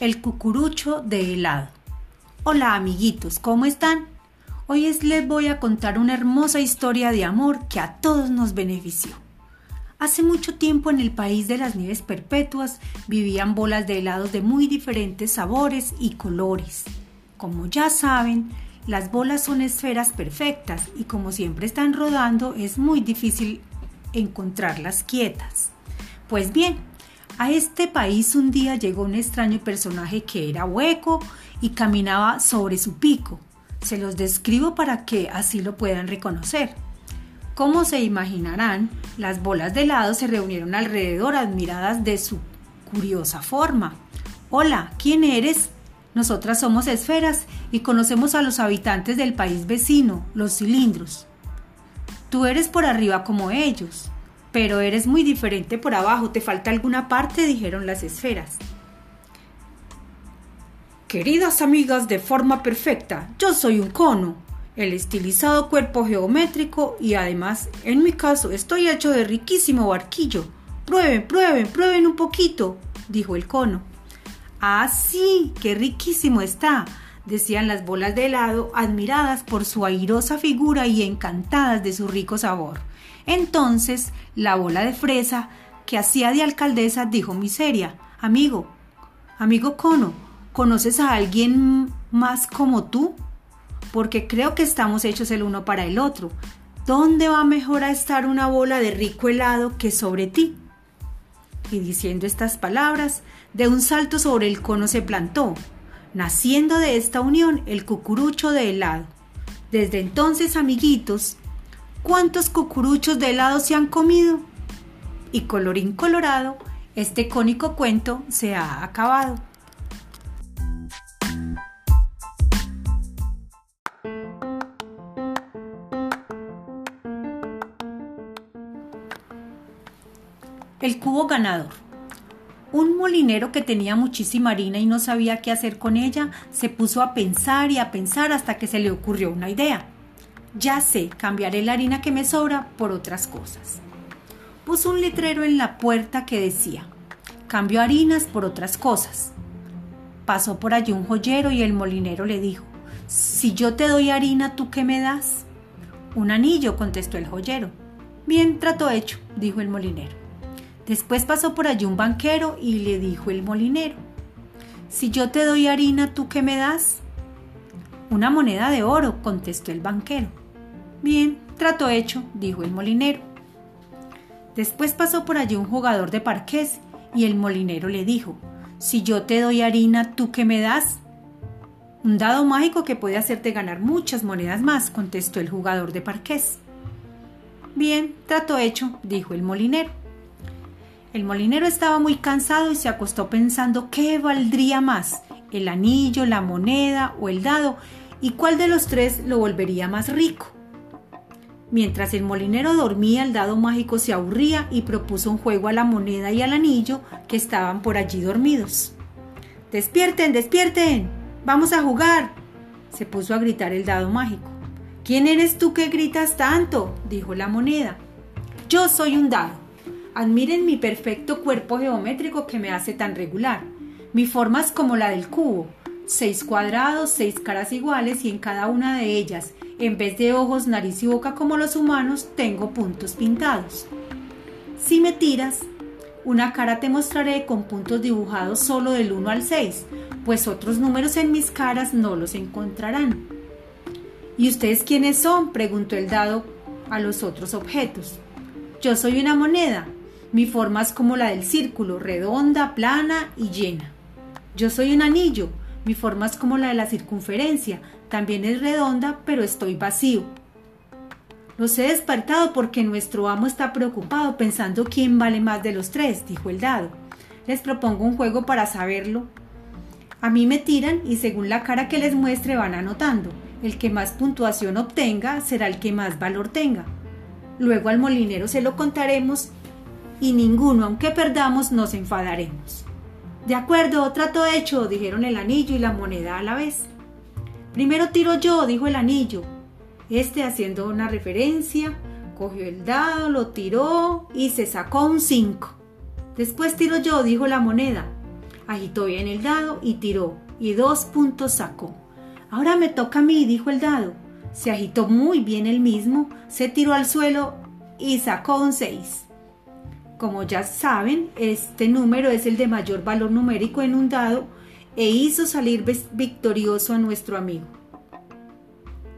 El cucurucho de helado. Hola amiguitos, ¿cómo están? Hoy les voy a contar una hermosa historia de amor que a todos nos benefició. Hace mucho tiempo en el país de las nieves perpetuas vivían bolas de helados de muy diferentes sabores y colores. Como ya saben, las bolas son esferas perfectas y como siempre están rodando es muy difícil encontrarlas quietas. Pues bien, a este país un día llegó un extraño personaje que era hueco y caminaba sobre su pico. Se los describo para que así lo puedan reconocer. Como se imaginarán, las bolas de helado se reunieron alrededor admiradas de su curiosa forma. Hola, ¿quién eres? Nosotras somos esferas y conocemos a los habitantes del país vecino, los cilindros. Tú eres por arriba como ellos. Pero eres muy diferente por abajo, te falta alguna parte, dijeron las esferas. Queridas amigas de forma perfecta, yo soy un cono, el estilizado cuerpo geométrico y además, en mi caso, estoy hecho de riquísimo barquillo. Prueben, prueben, prueben un poquito, dijo el cono. Ah, sí, qué riquísimo está, decían las bolas de helado, admiradas por su airosa figura y encantadas de su rico sabor. Entonces la bola de fresa que hacía de alcaldesa dijo miseria, amigo, amigo Cono, ¿conoces a alguien más como tú? Porque creo que estamos hechos el uno para el otro. ¿Dónde va mejor a estar una bola de rico helado que sobre ti? Y diciendo estas palabras, de un salto sobre el cono se plantó, naciendo de esta unión el cucurucho de helado. Desde entonces, amiguitos, ¿Cuántos cucuruchos de helado se han comido? Y colorín colorado, este cónico cuento se ha acabado. El cubo ganador. Un molinero que tenía muchísima harina y no sabía qué hacer con ella, se puso a pensar y a pensar hasta que se le ocurrió una idea. Ya sé, cambiaré la harina que me sobra por otras cosas. Puso un letrero en la puerta que decía, cambio harinas por otras cosas. Pasó por allí un joyero y el molinero le dijo, si yo te doy harina, ¿tú qué me das? Un anillo, contestó el joyero. Bien, trato hecho, dijo el molinero. Después pasó por allí un banquero y le dijo el molinero, si yo te doy harina, ¿tú qué me das? Una moneda de oro, contestó el banquero. Bien, trato hecho, dijo el molinero. Después pasó por allí un jugador de parqués y el molinero le dijo, si yo te doy harina, ¿tú qué me das? Un dado mágico que puede hacerte ganar muchas monedas más, contestó el jugador de parqués. Bien, trato hecho, dijo el molinero. El molinero estaba muy cansado y se acostó pensando qué valdría más, el anillo, la moneda o el dado, y cuál de los tres lo volvería más rico. Mientras el molinero dormía, el dado mágico se aburría y propuso un juego a la moneda y al anillo que estaban por allí dormidos. Despierten, despierten. Vamos a jugar. se puso a gritar el dado mágico. ¿Quién eres tú que gritas tanto? dijo la moneda. Yo soy un dado. Admiren mi perfecto cuerpo geométrico que me hace tan regular. Mi forma es como la del cubo, seis cuadrados, seis caras iguales y en cada una de ellas, en vez de ojos, nariz y boca como los humanos, tengo puntos pintados. Si me tiras, una cara te mostraré con puntos dibujados solo del 1 al 6, pues otros números en mis caras no los encontrarán. ¿Y ustedes quiénes son? preguntó el dado a los otros objetos. Yo soy una moneda. Mi forma es como la del círculo, redonda, plana y llena. Yo soy un anillo, mi forma es como la de la circunferencia, también es redonda, pero estoy vacío. Los he despertado porque nuestro amo está preocupado pensando quién vale más de los tres, dijo el dado. Les propongo un juego para saberlo. A mí me tiran y según la cara que les muestre van anotando. El que más puntuación obtenga será el que más valor tenga. Luego al molinero se lo contaremos y ninguno, aunque perdamos, nos enfadaremos. De acuerdo, trato hecho, dijeron el anillo y la moneda a la vez. Primero tiro yo, dijo el anillo. Este, haciendo una referencia, cogió el dado, lo tiró y se sacó un 5. Después tiro yo, dijo la moneda. Agitó bien el dado y tiró, y dos puntos sacó. Ahora me toca a mí, dijo el dado. Se agitó muy bien el mismo, se tiró al suelo y sacó un 6. Como ya saben, este número es el de mayor valor numérico en un dado e hizo salir victorioso a nuestro amigo.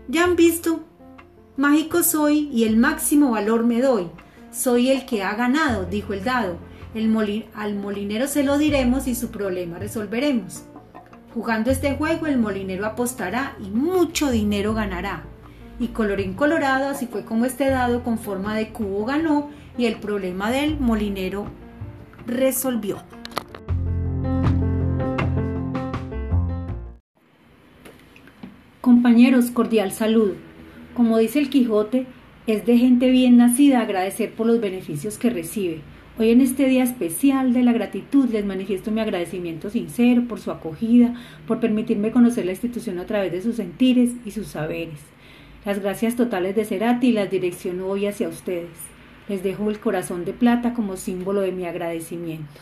Ya han visto, mágico soy y el máximo valor me doy. Soy el que ha ganado, dijo el dado al molinero se lo diremos y su problema resolveremos. Jugando este juego el molinero apostará y mucho dinero ganará. Y colorín colorado, así fue como este dado con forma de cubo ganó y el problema del molinero resolvió. Compañeros, cordial saludo. Como dice el Quijote, es de gente bien nacida agradecer por los beneficios que recibe Hoy en este día especial de la gratitud les manifiesto mi agradecimiento sincero por su acogida, por permitirme conocer la institución a través de sus sentires y sus saberes. Las gracias totales de Cerati las direcciono hoy hacia ustedes. Les dejo el corazón de plata como símbolo de mi agradecimiento.